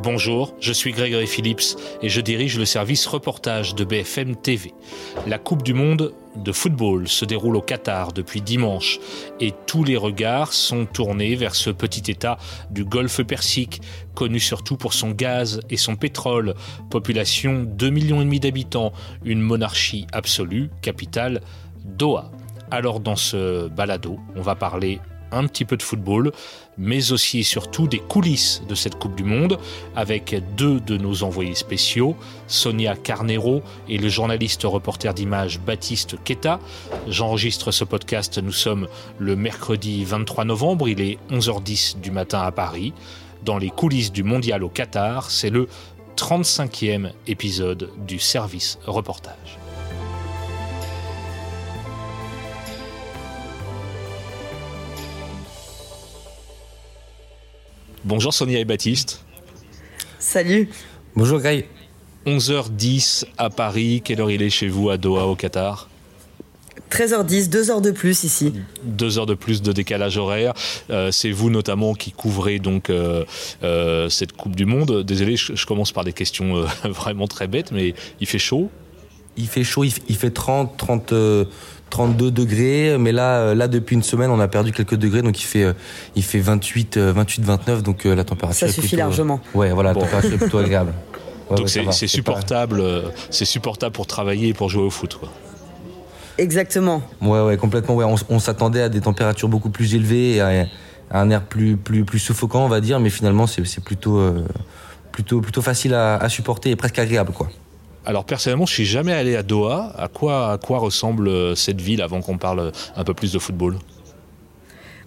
Bonjour, je suis Grégory Phillips et je dirige le service reportage de BFM TV. La Coupe du Monde de football se déroule au Qatar depuis dimanche et tous les regards sont tournés vers ce petit État du Golfe Persique, connu surtout pour son gaz et son pétrole. Population 2,5 millions d'habitants, une monarchie absolue, capitale Doha. Alors dans ce balado, on va parler un petit peu de football, mais aussi et surtout des coulisses de cette Coupe du Monde, avec deux de nos envoyés spéciaux, Sonia Carnero et le journaliste reporter d'image Baptiste Keta. J'enregistre ce podcast, nous sommes le mercredi 23 novembre, il est 11h10 du matin à Paris. Dans les coulisses du mondial au Qatar, c'est le 35e épisode du service reportage. Bonjour Sonia et Baptiste. Salut. Bonjour Greg. 11h10 à Paris. Quelle heure il est chez vous à Doha au Qatar? 13h10, deux heures de plus ici. Deux heures de plus de décalage horaire. Euh, c'est vous notamment qui couvrez donc euh, euh, cette Coupe du Monde. Désolé, je, commence par des questions vraiment très bêtes, mais il fait chaud? Il fait chaud, il, fait 30, 30, 32 degrés, mais là, euh, là depuis une semaine, on a perdu quelques degrés, donc il fait, euh, il fait 28, 28, 29, donc euh, la température. Ça suffit largement. Ouais, voilà, la température est plutôt agréable. donc c'est supportable, c'est supportable pour travailler et pour jouer au foot, quoi. Exactement. Ouais, ouais, complètement. Ouais. On, s'attendait à des températures beaucoup plus élevées, et à, un air plus, plus, plus suffocant, on va dire, mais finalement, c'est plutôt, plutôt, plutôt facile à, à supporter et presque agréable, quoi. Alors personnellement, je suis jamais allé à Doha. À quoi, à quoi ressemble euh, cette ville avant qu'on parle un peu plus de football?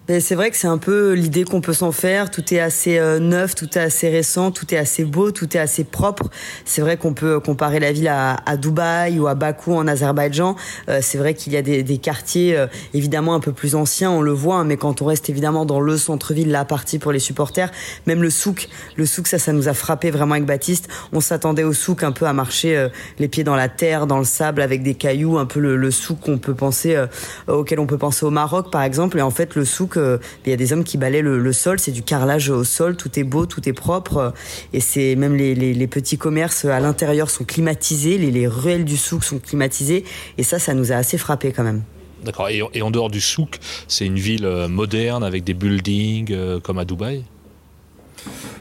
Ben, c'est vrai que c'est un peu l'idée qu'on peut s'en faire. Tout est assez euh, neuf, tout est assez récent, tout est assez beau, tout est assez propre. C'est vrai qu'on peut comparer la ville à, à, Dubaï ou à Bakou en Azerbaïdjan. Euh, c'est vrai qu'il y a des, des quartiers euh, évidemment un peu plus anciens, on le voit, hein, mais quand on reste évidemment dans le centre-ville, la partie pour les supporters, même le souk, le souk, ça, ça nous a frappé vraiment avec Baptiste. On s'attendait au souk un peu à marcher les pieds dans la terre, dans le sable, avec des cailloux, un peu le, le souk qu'on peut penser, auquel on peut penser au Maroc par exemple. Et en fait, le souk il y a des hommes qui balaient le, sol, c'est du carrelage au sol, tout est beau, tout est propre, et c'est même les, petits commerces à l'intérieur sont climatisés, les, ruelles du souk sont climatisées, et ça, ça nous a assez frappé quand même. D'accord. Et, en dehors du souk, c'est une ville euh, moderne avec des buildings euh, comme à Dubaï?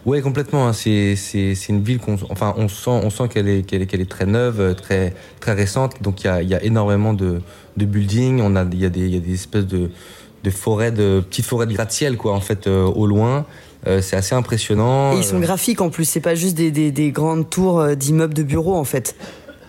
Oui, complètement. Hein. C'est, une ville qu'on, enfin, on sent, on sent qu'elle est, qu'elle est, très neuve, très, très récente. Donc il y a, y a, énormément de, de buildings. On a, il y a des, il y a des espèces de, de forêts, de petites forêts de gratte-ciel, quoi, en fait, euh, au loin. Euh, c'est assez impressionnant. Et ils sont euh. graphiques en plus, c'est pas juste des, des, grandes tours d'immeubles de bureaux en fait.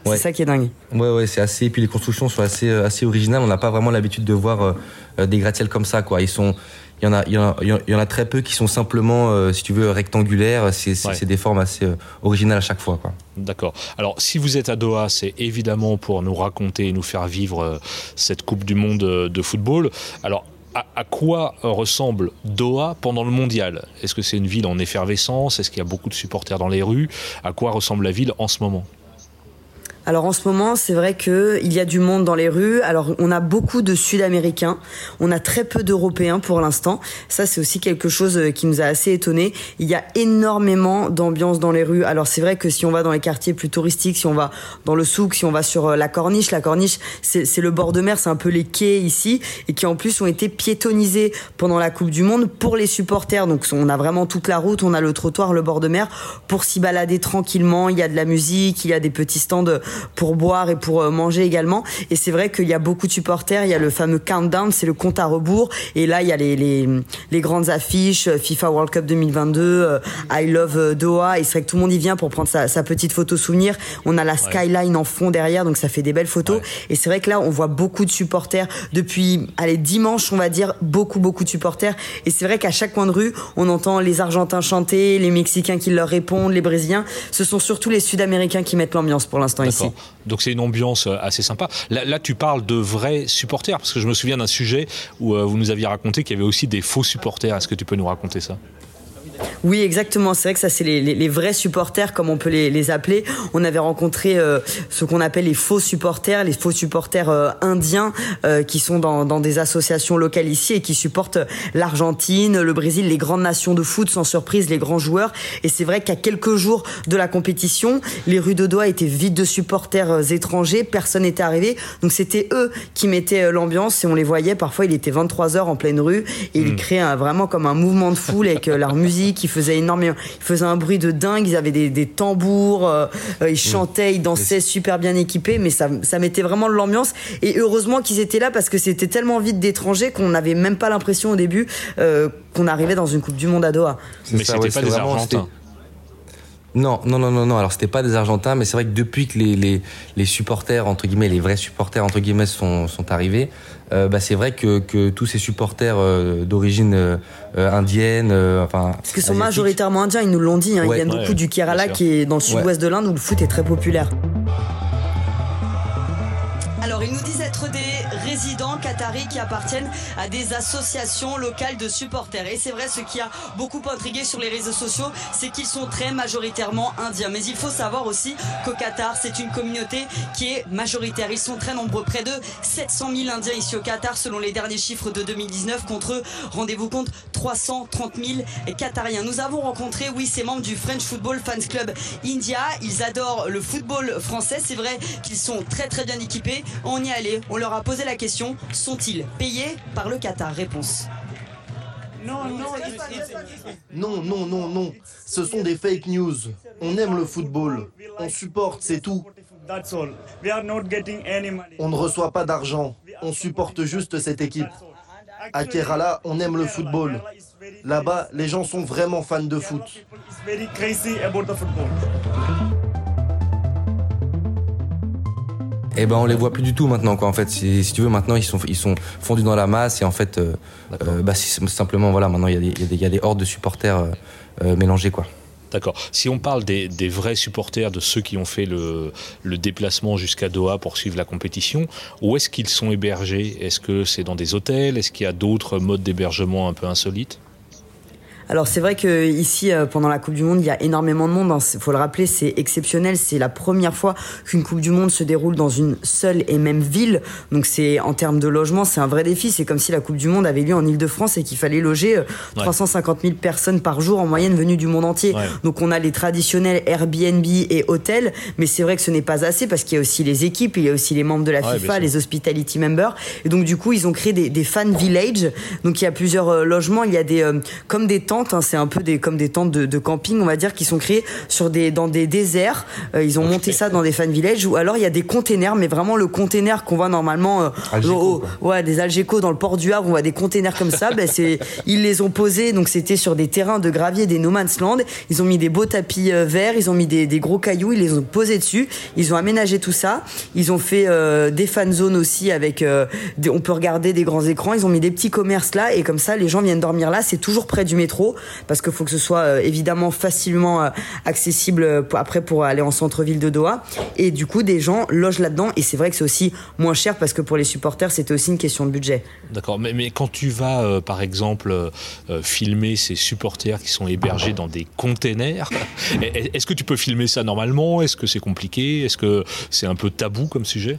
C'est ça qui est dingue. Ouais, ouais, c'est assez. Et puis les constructions sont assez, assez originales. On n'a pas vraiment l'habitude de voir des gratte-ciels comme ça, quoi. Ils sont, il y en a, il y en a, il y en a très peu qui sont simplement, si tu veux, rectangulaires. C'est des formes assez originales à chaque fois, quoi. D'accord. Alors, si vous êtes à Doha, c'est évidemment pour nous raconter et nous faire vivre cette Coupe du Monde de football. Alors, à, quoi ressemble Doha pendant le mondial? Est-ce que c'est une ville en effervescence? Est-ce qu'il y a beaucoup de supporters dans les rues? À quoi ressemble la ville en ce moment? Alors en ce moment, c'est vrai que il y a du monde dans les rues. Alors on a beaucoup de Sud-Américains, on a très peu d'Européens pour l'instant. Ça c'est aussi quelque chose euh, qui nous a assez étonné. Il y a énormément d'ambiance dans les rues. Alors c'est vrai que si on va dans les quartiers plus touristiques, si on va dans le souk, si on va sur euh, la corniche, la corniche c'est le bord de mer, c'est un peu les quais ici et qui en plus ont été piétonnisés pendant la Coupe du Monde pour les supporters. Donc on a vraiment toute la route, on a le trottoir, le bord de mer pour s'y balader tranquillement. Il y a de la musique, il y a des petits stands pour boire et pour euh, manger également. Et c'est vrai qu'il y a beaucoup de supporters. Il y a le fameux countdown, c'est le compte à rebours. Et là, il y a les, les, les grandes affiches euh, FIFA World Cup 2022, euh, I Love Doha. Et c'est vrai que tout le monde y vient pour prendre sa, sa petite photo souvenir. On a la skyline en fond derrière, donc ça fait des belles photos. Et c'est vrai que là, on voit beaucoup de supporters depuis, allez, dimanche, on va dire, beaucoup, beaucoup de supporters. Et c'est vrai qu'à chaque coin de rue, on entend les Argentins chanter, les Mexicains qui leur répondent, les Brésiliens. Ce sont surtout les Sud-Américains qui mettent l'ambiance pour l'instant ici. Donc c'est une ambiance euh, assez sympa. Là, tu parles de vrais supporters, parce que je me souviens d'un sujet où euh, vous nous aviez raconté qu'il y avait aussi des faux supporters. Est-ce que tu peux nous raconter ça? Oui, exactement. C'est vrai que ça, c'est les, les, vrais supporters, comme on peut les, les appeler. On avait rencontré euh, ce qu'on appelle les faux supporters, les faux supporters euh, indiens euh, qui sont dans, dans, des associations locales ici et qui supportent l'Argentine, le Brésil, les grandes nations de foot, sans surprise, les grands joueurs. Et c'est vrai qu'à quelques jours de la compétition, les rues de Doha étaient vides de supporters étrangers. Personne n'était arrivé. Donc c'était eux qui mettaient l'ambiance et on les voyait. Parfois, il était 23 heures en pleine rue et ils hmm. créaient vraiment comme un mouvement de foule avec leur musique faisaient énormément, ils faisaient un bruit de dingue, ils avaient des, des tambours, euh, ils mmh. chantaient, ils dansaient super bien équipés, mais ça, ça mettait vraiment de l'ambiance. Et heureusement qu'ils étaient là parce que c'était tellement vite d'étrangers qu'on n'avait même pas l'impression au début euh, qu'on arrivait dans une Coupe du Monde à Doha. Mais c'était pas des Argentins. Non, non, non, non, non. Alors c'était pas des Argentins, mais c'est vrai que depuis que les, les, les, supporters entre guillemets, les vrais supporters entre guillemets sont, sont arrivés, euh, bah, c'est vrai que, que tous ces supporters euh, d'origine euh, indienne, enfin. Parce qu'ils sont majoritairement indiens, ils nous l'ont dit. Hein, Ils viennent beaucoup du Kerala, qui est dans le sud-ouest de l'Inde, où le foot est très populaire. Alors, ils nous disent être des résidents qataris qui appartiennent à des associations locales de supporters. Et c'est vrai, ce qui a beaucoup intrigué sur les réseaux sociaux, c'est qu'ils sont très majoritairement indiens. Mais il faut savoir aussi qu'au Qatar, c'est une communauté qui est majoritaire. Ils sont très nombreux, près de 700 000 Indiens ici au Qatar, selon les derniers chiffres de 2019, contre, rendez-vous compte, 330 000 Qatariens. Nous avons rencontré, oui, ces membres du French Football Fans Club India. Ils adorent le football français. C'est vrai qu'ils sont très très bien équipés. On y est allé, on leur a posé la question, sont-ils payés par le Qatar Réponse. Non, non, non, non, non. Ce sont des fake news. On aime le football. On supporte, c'est tout. On ne reçoit pas d'argent. On supporte juste cette équipe. À Kerala, on aime le football. Là-bas, les gens sont vraiment fans de foot. Eh ben on les voit plus du tout maintenant quoi. En fait si, tu veux maintenant ils sont ils sont fondus dans la masse et en fait euh, euh, bah, simplement voilà maintenant il y, a des, il y, a des hordes de supporters euh, mélangés quoi. D'accord. Si on parle des, des, vrais supporters, de ceux qui ont fait le, le déplacement jusqu'à Doha pour suivre la compétition, où est-ce qu'ils sont hébergés? Est-ce que c'est dans des hôtels? Est-ce qu'il y a d'autres modes d'hébergement un peu insolites? Alors c'est vrai que ici euh, pendant la Coupe du Monde, il y a énormément de monde. Il hein. faut le rappeler, c'est exceptionnel. C'est la première fois qu'une Coupe du Monde se déroule dans une seule et même ville. Donc c'est en termes de logement, c'est un vrai défi. C'est comme si la Coupe du Monde avait lieu en Île-de-France et qu'il fallait loger 350 euh, 000 personnes par jour en moyenne venues du monde entier. Donc on a les traditionnels Airbnb et hôtels, mais c'est vrai que ce n'est pas assez parce qu'il y a aussi les équipes, il y a aussi les membres de la FIFA, les hospitality members. Et donc du coup, ils ont créé des, des fan villages. Donc il y a plusieurs euh, logements. Il y a des comme des tentes Hein, c'est un peu des, comme des tentes de, camping, on va dire, qui sont créées sur des, dans des déserts. Euh, ils ont monté ça dans des fan villages ou alors il y a des containers, mais vraiment le container qu'on voit normalement, euh, ouais, des Algeco dans le port du Havre, on voit des containers comme ça. ben c'est, ils les ont posés, donc c'était sur des terrains de gravier, des no man's land. Ils ont mis des beaux tapis euh, verts, ils ont mis des, gros cailloux, ils les ont posés dessus. Ils ont aménagé tout ça. Ils ont fait des fan zones aussi avec, on peut regarder des grands écrans. Ils ont mis des petits commerces là et comme ça les gens viennent dormir là. C'est toujours près du métro parce qu'il faut que ce soit euh, évidemment facilement euh, accessible euh, après pour aller en centre-ville de Doha. Et du coup, des gens logent là-dedans. Et c'est vrai que c'est aussi moins cher parce que pour les supporters, c'était aussi une question de budget. D'accord. Mais, mais, quand tu vas, par exemple, filmer ces supporters qui sont hébergés dans des containers, est-ce que tu peux filmer ça normalement? Est-ce que c'est compliqué? Est-ce que c'est un peu tabou comme sujet?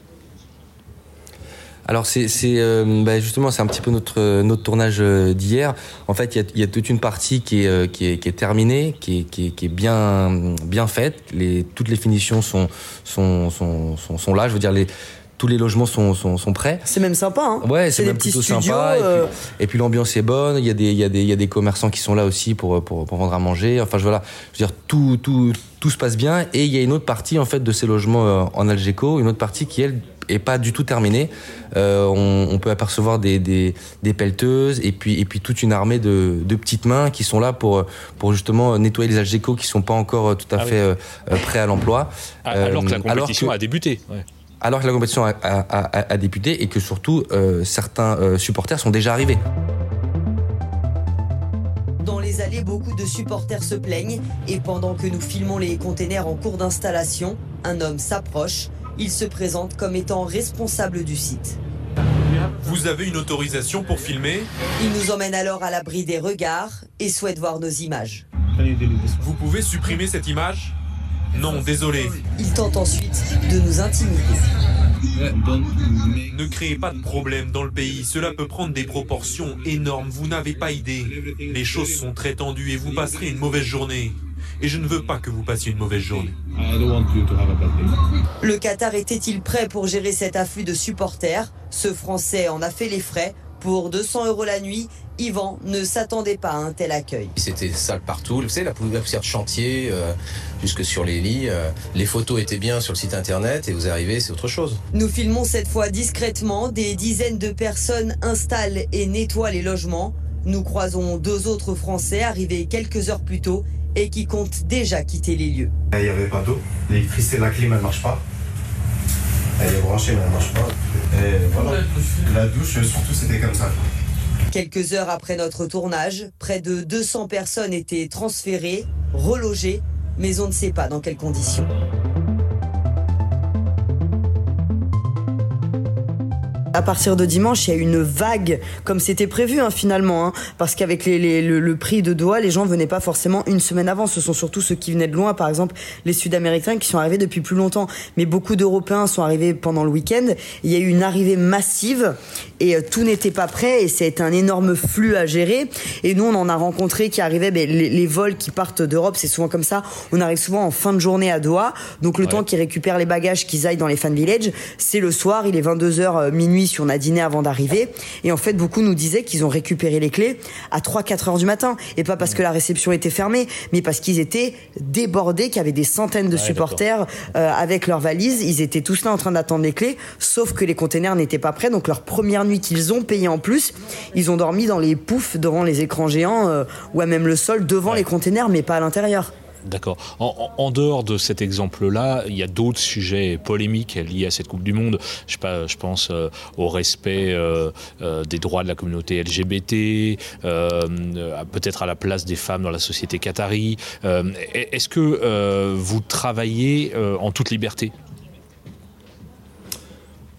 Alors c'est euh, bah, justement c'est un petit peu notre notre tournage euh, d'hier. En fait il y a, y a, toute une partie qui est euh, qui est, qui est terminée, qui est, qui est, qui est bien bien faite. Les toutes les finitions sont sont sont sont, sont là. Je veux dire les tous les logements sont, sont, sont prêts. C'est même sympa. Hein ouais, c'est même plutôt sympa. Et puis, l'ambiance est bonne. Il y, a des, il, y a des, il y a des commerçants qui sont là aussi pour, pour, pour vendre à manger. Enfin, je, voilà. je veux dire, tout, tout, tout se passe bien. Et il y a une autre partie en fait de ces logements en Algeco, une autre partie qui elle est pas du tout terminé. Euh, on, peut apercevoir des, des, pelleteuses et puis, et puis toute une armée de, de, petites mains qui sont là pour, pour justement nettoyer les algécos qui sont pas encore tout à ah fait euh, prêts à l'emploi. Ah, alors que la compétition a débuté. Alors que la compétition a, a, a, débuté et que surtout euh, certains supporters sont déjà arrivés. Dans les allées, beaucoup de supporters se plaignent et pendant que nous filmons les containers en cours d'installation, un homme s'approche il se présente comme étant responsable du site. Vous avez une autorisation pour filmer? Il nous emmène alors à l'abri des regards et souhaite voir nos images. Vous pouvez supprimer cette image? Non, désolé. Il tente ensuite de nous intimider. Ne créez pas de problème dans le pays. Cela peut prendre des proportions énormes. Vous n'avez pas idée. Les choses sont très tendues et vous passerez une mauvaise journée. Et je ne veux pas que vous passiez une mauvaise journée. Le Qatar était-il prêt pour gérer cet afflux de supporters? Ce Français en a fait les frais. Pour 200 euros la nuit, Yvan ne s'attendait pas à un tel accueil. C'était sale partout. Vous savez, la poussière de chantier, euh, jusque sur les lits. euh, les photos étaient bien sur le site internet et vous arrivez, c'est autre chose. Nous filmons cette fois discrètement. Des dizaines de personnes installent et nettoient les logements. Nous croisons deux autres Français arrivés quelques heures plus tôt et qui comptent déjà quitter les lieux. Il n'y avait pas d'eau. L'électricité, la clim, elle marche pas. Elle est branchée, mais elle marche pas. Et voilà. La douche, surtout, c'était comme ça. Quelques heures après notre tournage, près de 200 personnes étaient transférées, relogées, mais on ne sait pas dans quelles conditions. À partir de dimanche, il y a une vague, comme c'était prévu hein, finalement, hein, parce qu'avec les, les- le, le prix de Doha, les gens venaient pas forcément une semaine avant. Ce sont surtout ceux qui venaient de loin, par exemple les Sud-Américains qui sont arrivés depuis plus longtemps. Mais beaucoup d'Européens sont arrivés pendant le week-end. Il y a eu une arrivée massive et euh, tout n'était pas prêt et c'est un énorme flux à gérer. Et nous, on en a rencontré qui arrivaient, ben, les, les vols qui partent d'Europe, c'est souvent comme ça. On arrive souvent en fin de journée à Doha, donc le Ouais. temps qu'ils récupèrent les bagages, qu'ils aillent dans les fan village, c'est le soir, il est 22h minuit si on a dîné avant d'arriver. Et en fait, beaucoup nous disaient qu'ils ont récupéré les clés à 3-4 heures du matin. Et pas parce que la réception était fermée, mais parce qu'ils étaient débordés, qu'il y avait des centaines de supporters euh, avec leurs valises. Ils étaient tous là en train d'attendre les clés, sauf que les containers n'étaient pas prêts. Donc leur première nuit qu'ils ont payé en plus, ils ont dormi dans les poufs devant les écrans géants euh, ou à même le sol devant Ouais. les containers, mais pas à l'intérieur. D'accord. En, dehors de cet exemple-là, il y a d'autres sujets polémiques liés à cette Coupe du Monde. Je, pense euh, au respect euh, euh, des droits de la communauté LGBT, peut-être à la place des femmes dans la société qatari. Est-ce que vous travaillez en toute liberté?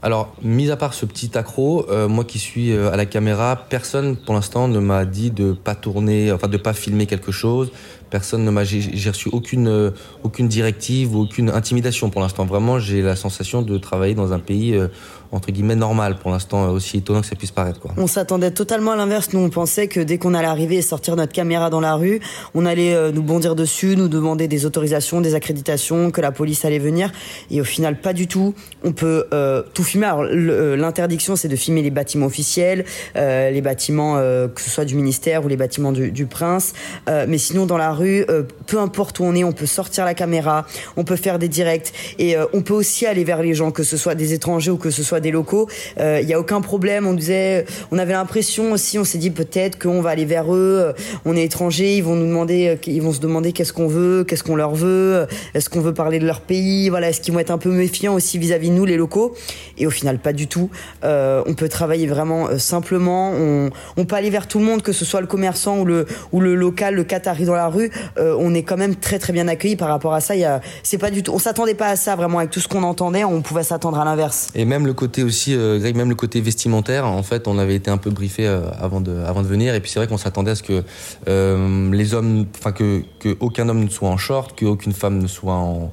Alors, mis à part ce petit accro, moi qui suis à la caméra, personne pour l'instant ne m'a dit de pas tourner, enfin de pas filmer quelque chose. Personne ne m'a, j'ai reçu aucune euh, aucune directive ou aucune intimidation pour l'instant. Vraiment, j'ai la sensation de travailler dans un pays euh, entre guillemets normal pour l'instant, aussi étonnant que ça puisse paraître. On s'attendait totalement à l'inverse. Nous, on pensait que dès qu'on allait arriver et sortir notre caméra dans la rue, on allait euh, nous bondir dessus, nous demander des autorisations, des accréditations, que la police allait venir. Et au final, pas du tout. On peut euh, tout filmer. Alors, euh, l'interdiction, c'est de filmer les bâtiments officiels, euh, les bâtiments, euh, que ce soit du ministère ou les bâtiments du, prince. Euh, mais sinon, dans la rue, euh, peu importe où on est, on peut sortir la caméra, on peut faire des directs et euh, on peut aussi aller vers les gens, que ce soit des étrangers ou que ce soit des locaux. Euh, Il y a aucun problème. On disait, on avait l'impression aussi, on s'est dit peut-être qu'on va aller vers eux. euh, On est étrangers, ils vont nous demander, euh, ils vont se demander qu'est-ce qu'on veut, qu'est-ce qu'on leur veut, euh, est-ce qu'on veut parler de leur pays, voilà, est-ce qu'ils vont être un peu méfiants aussi vis-à-vis de nous, les locaux. Et au final, pas du tout. Euh, on peut travailler vraiment euh, simplement. On, on peut aller vers tout le monde, que ce soit le commerçant ou le ou le local, le Qatari dans la rue. Euh, on est quand même très très bien accueillis par rapport à ça. Il c'est pas du tout. On s'attendait pas à ça vraiment avec tout ce qu'on entendait. On pouvait s'attendre à l'inverse. Et même le côté aussi, euh, même le côté vestimentaire, en fait, on avait été un peu briefé euh, avant de, venir. Et puis c'est vrai qu'on s'attendait à ce que les hommes, enfin que, aucun homme ne soit en short, qu'aucune femme ne soit en,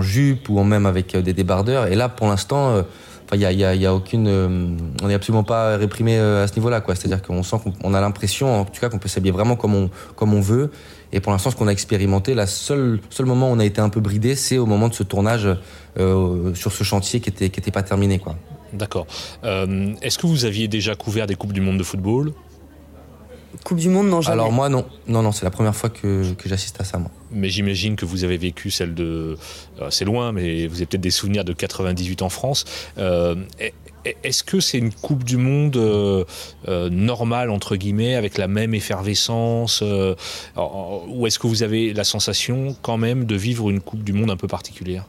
jupe ou même avec des débardeurs. Et là, pour l'instant, il y a, y a, aucune, on n'est absolument pas réprimé à ce niveau-là. C'est-à-dire qu'on sent qu'on on a l'impression, en tout cas, qu'on peut s'habiller vraiment comme on veut. Et pour l'instant, ce qu'on a expérimenté, la seule, seul moment où on a été un peu bridé, c'est au moment de ce tournage euh, sur ce chantier qui était, qui était pas terminé, quoi. D'accord. Euh, Est-ce que vous aviez déjà couvert des Coupes du Monde de football? Coupe du Monde, non jamais. Alors moi non, non non, c'est la première fois que, que j'assiste à ça moi. Mais j'imagine que vous avez vécu celle de. euh, c'est loin, mais vous avez peut-être des souvenirs de 98 en France. Euh, Est-ce que c'est une Coupe du Monde euh, euh, normale, entre guillemets, avec la même effervescence euh, Ou est-ce que vous avez la sensation, quand même, de vivre une Coupe du Monde un peu particulière?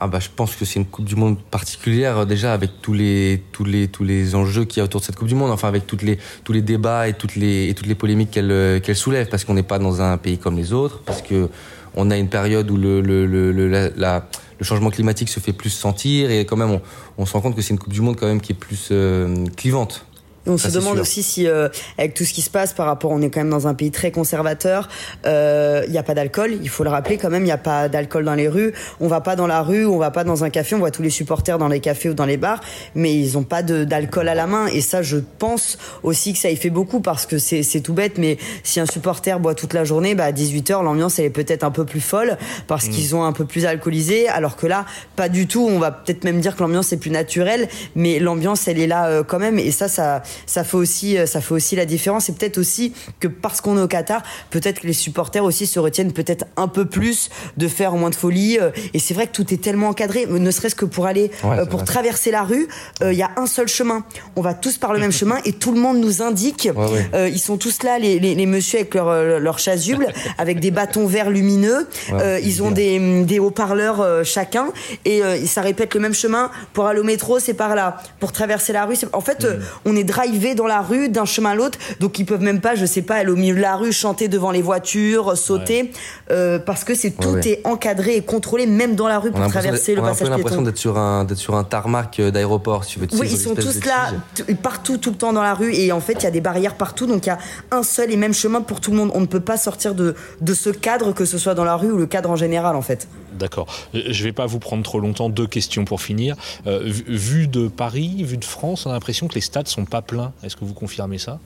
Ah bah je pense que c'est une Coupe du Monde particulière déjà avec tous les tous les tous les enjeux qu'il y a autour de cette Coupe du Monde, enfin avec les tous les débats et toutes les et toutes les polémiques qu'elle qu'elle soulève parce qu'on n'est pas dans un pays comme les autres, parce que on a une période où le le la- le changement climatique se fait plus sentir et quand même on, on se rend compte que c'est une Coupe du Monde quand même qui est plus euh, clivante. On se demande aussi si, euh, avec tout ce qui se passe par rapport, on est quand même dans un pays très conservateur, il euh, n'y a pas d'alcool, il faut le rappeler quand même, il n'y a pas d'alcool dans les rues. On va pas dans la rue, on va pas dans un café, on voit tous les supporters dans les cafés ou dans les bars, mais ils ont pas d'alcool à la main. Et ça, je pense aussi que ça y fait beaucoup parce que c'est tout bête, mais si un supporter boit toute la journée, bah, à 18h, l'ambiance, elle est peut-être un peu plus folle parce mm. qu'ils ont un peu plus alcoolisé, alors que là, pas du tout. On va peut-être même dire que l'ambiance est plus naturelle, mais l'ambiance, elle est là euh, quand même. Et ça, ça ça fait aussi euh, ça fait aussi la différence. Et peut-être aussi que parce qu'on est au Qatar peut-être que les supporters aussi se retiennent peut-être un peu plus de faire moins de folie euh, et c'est vrai que tout est tellement encadré ne serait-ce que pour aller euh, pour traverser la rue il y a un seul chemin. On va tous par le même chemin et tout le monde nous indique ils sont tous là les, les, les messieurs avec leur, leur chasuble avec des bâtons verts lumineux. Ils ont des, des haut-parleurs chacun et ça répète le même chemin. Pour aller au métro c'est par là. Pour traverser la rue en fait on est drivé dans la rue d'un chemin à l'autre, donc ils peuvent même pas, je sais pas, aller au milieu de la rue, chanter devant les voitures, sauter, euh, parce que c'est tout est encadré et contrôlé, même dans la rue pour traverser le passage piéton. On a l'impression d'être sur un d'être sur un tarmac euh, d'aéroport, si tu veux. Oui, ils sont tous là, partout, tout le temps dans la rue, et en fait, il y a des barrières partout, donc il y a un seul et même chemin pour tout le monde. On ne peut pas sortir de de ce cadre, que ce soit dans la rue ou le cadre en général, en fait. D'accord. Je vais pas vous prendre trop longtemps. Deux questions pour finir. Euh, vu de Paris, vu de France, on a l'impression que les stades sont pas pleins. Est-ce que vous confirmez ça?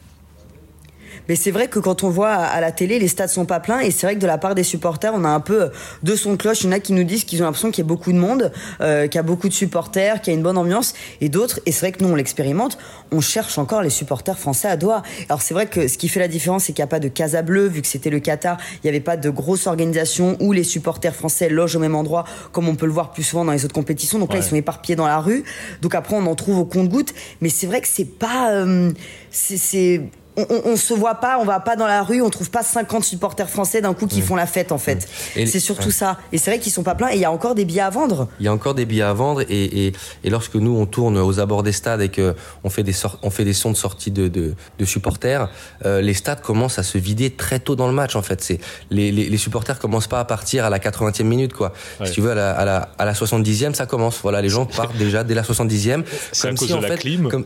Mais c'est vrai que quand on voit à la télé, les stades sont pas pleins et c'est vrai que de la part des supporters, on a un peu de son cloche. Il y en a qui nous disent qu'ils ont l'impression qu'il y a beaucoup de monde, euh, qu'il y a beaucoup de supporters, qu'il y a une bonne ambiance et d'autres, et c'est vrai que nous on l'expérimente, on cherche encore les supporters français à Doha. Alors c'est vrai que ce qui fait la différence, c'est qu'il n'y a pas de Casa Bleu, vu que c'était le Qatar, il n'y avait pas de grosse organisation où les supporters français logent au même endroit, comme on peut le voir plus souvent dans les autres compétitions. Donc là, ils sont éparpillés dans la rue. Donc après, on en trouve au compte-goutte. Mais c'est vrai que c'est pas, euh, c'est on, on, se voit pas, on va pas dans la rue, on trouve pas 50 supporters français d'un coup qui font la fête en fait. C'est surtout ça. Et c'est vrai qu'ils sont pas pleins et il y a encore des billets à vendre. Il y a encore des billets à vendre et, et, et lorsque nous on tourne aux abords des stades et que on fait des on fait des sons de sortie de, de, de supporters, euh, les stades commencent à se vider très tôt dans le match en fait. C'est les, les, les, supporters commencent pas à partir à la 80e minute quoi. Si tu veux à la, à la, à la 70e ça commence. Voilà les gens partent déjà dès la 70e. C'est à cause de la clim. Comme,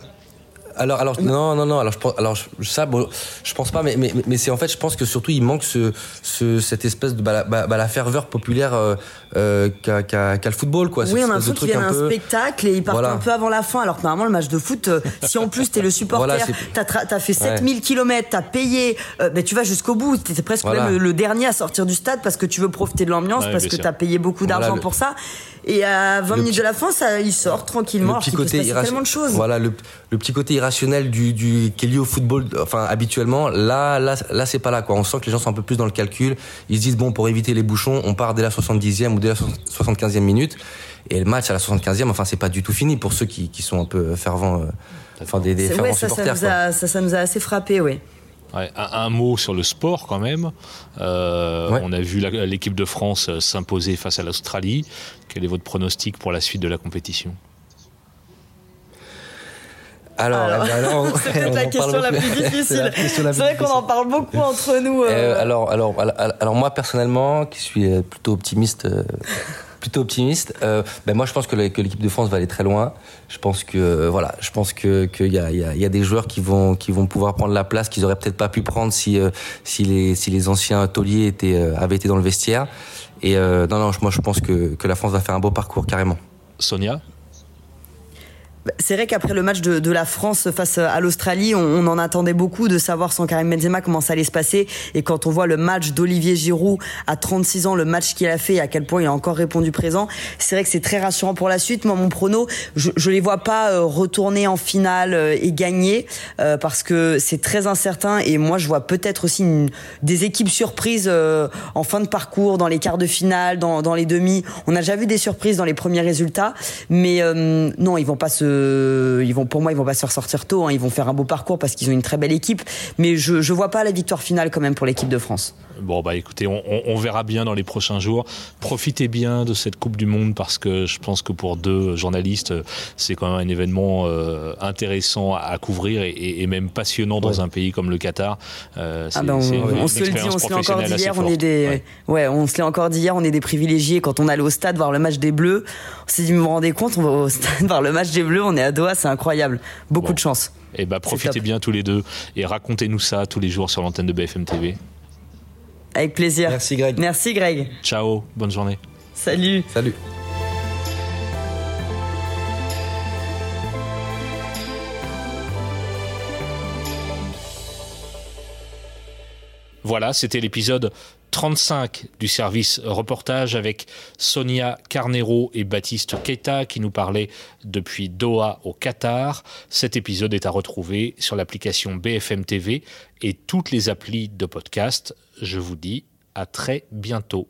alors, alors non, non, non. Alors, je, alors ça, bon, je pense pas, mais, mais, mais c'est en fait, je pense que surtout il manque ce, ce cette espèce de bah, bah, bah, la ferveur populaire euh, euh qu'a qu le football, quoi. Oui, on a l'impression qu'il y a un, spectacle et ils partent un peu avant la fin. Alors que normalement, le match de foot, euh, si en plus t'es le supporter, voilà, t'as as fait 7000 ouais. km, t'as payé, euh, ben, tu vas jusqu'au bout. T'es presque voilà. même le, dernier à sortir du stade parce que tu veux profiter de l'ambiance, ouais, parce que t'as payé beaucoup d'argent voilà, pour ça. Et à 20 minutes de la fin, ça, il sort tranquillement. Le petit côté tellement de choses. Voilà, le, le, petit côté irrationnel du, du qui est lié au football, enfin habituellement, là, là, là, c'est pas là quoi. On sent que les gens sont un peu plus dans le calcul. Ils se disent bon, pour éviter les bouchons, on part dès la 70e ou dès la 75e minute. Et le match à la 75e, enfin, c'est pas du tout fini pour ceux qui, qui sont un peu fervents, euh, enfin des, des fervents ouais, ça, supporters. Ça nous, a, ça, ça nous a assez frappé, oui. Ouais, un, un, mot sur le sport quand même. Euh, ouais. On a vu l'équipe de France s'imposer face à l'Australie. Quel est votre pronostic pour la suite de la compétition? Alors, alors, alors c'est peut-être la question la plus difficile. C'est vrai qu'on en parle beaucoup entre nous. Euh... Euh, alors, alors, alors, moi personnellement, qui suis plutôt optimiste, euh, plutôt optimiste, euh, ben moi je pense que l'équipe de France va aller très loin. Je pense que voilà, je pense que qu'il y a, y, a, y a des joueurs qui vont qui vont pouvoir prendre la place qu'ils auraient peut-être pas pu prendre si euh, si les si les anciens tauliers étaient avaient été dans le vestiaire. Et non non, moi je pense que que la France va faire un beau parcours carrément. Sonia? C'est vrai qu'après le match de, de, la France face à l'Australie, on, on, en attendait beaucoup de savoir sans Karim Benzema comment ça allait se passer. Et quand on voit le match d'Olivier Giroud à 36 ans, le match qu'il a fait et à quel point il a encore répondu présent, c'est vrai que c'est très rassurant pour la suite. Moi, mon prono, je, je les vois pas euh, retourner en finale euh, et gagner euh, parce que c'est très incertain. Et moi, je vois peut-être aussi une, des équipes surprises euh, en fin de parcours, dans les quarts de finale, dans, dans les demi. On a déjà vu des surprises dans les premiers résultats, mais euh, non, ils vont pas se ils vont, pour moi, ils vont pas se ressortir tôt. Hein. Ils vont faire un beau parcours parce qu'ils ont une très belle équipe. Mais je, je vois pas la victoire finale quand même pour l'équipe de France. Bon, bah écoutez, on, on, verra bien dans les prochains jours. Profitez bien de cette Coupe du Monde parce que je pense que pour deux journalistes, c'est quand même un événement euh, intéressant à couvrir et, et, même passionnant dans ouais. un pays comme le Qatar. Euh, ah ben, on, on se le dit, on se l'est encore d'hier, on est des, ouais. ouais on se l'est encore d'hier, on est des privilégiés. Quand on allait au stade voir le match des Bleus, on s'est dit, vous vous rendez compte, on va au stade voir le match des Bleus, on est à Doha, c'est incroyable. Beaucoup bon. de chance. Et bah profitez bien tous les deux et racontez-nous ça tous les jours sur l'antenne de BFM TV. Avec plaisir. Merci Greg. Merci Greg. Ciao, bonne journée. Salut. Salut. Voilà, c'était l'épisode 35 du service reportage avec Sonia Carnero et Baptiste Keita qui nous parlaient depuis Doha au Qatar. Cet épisode est à retrouver sur l'application BFM TV et toutes les applis de podcast. Je vous dis à très bientôt.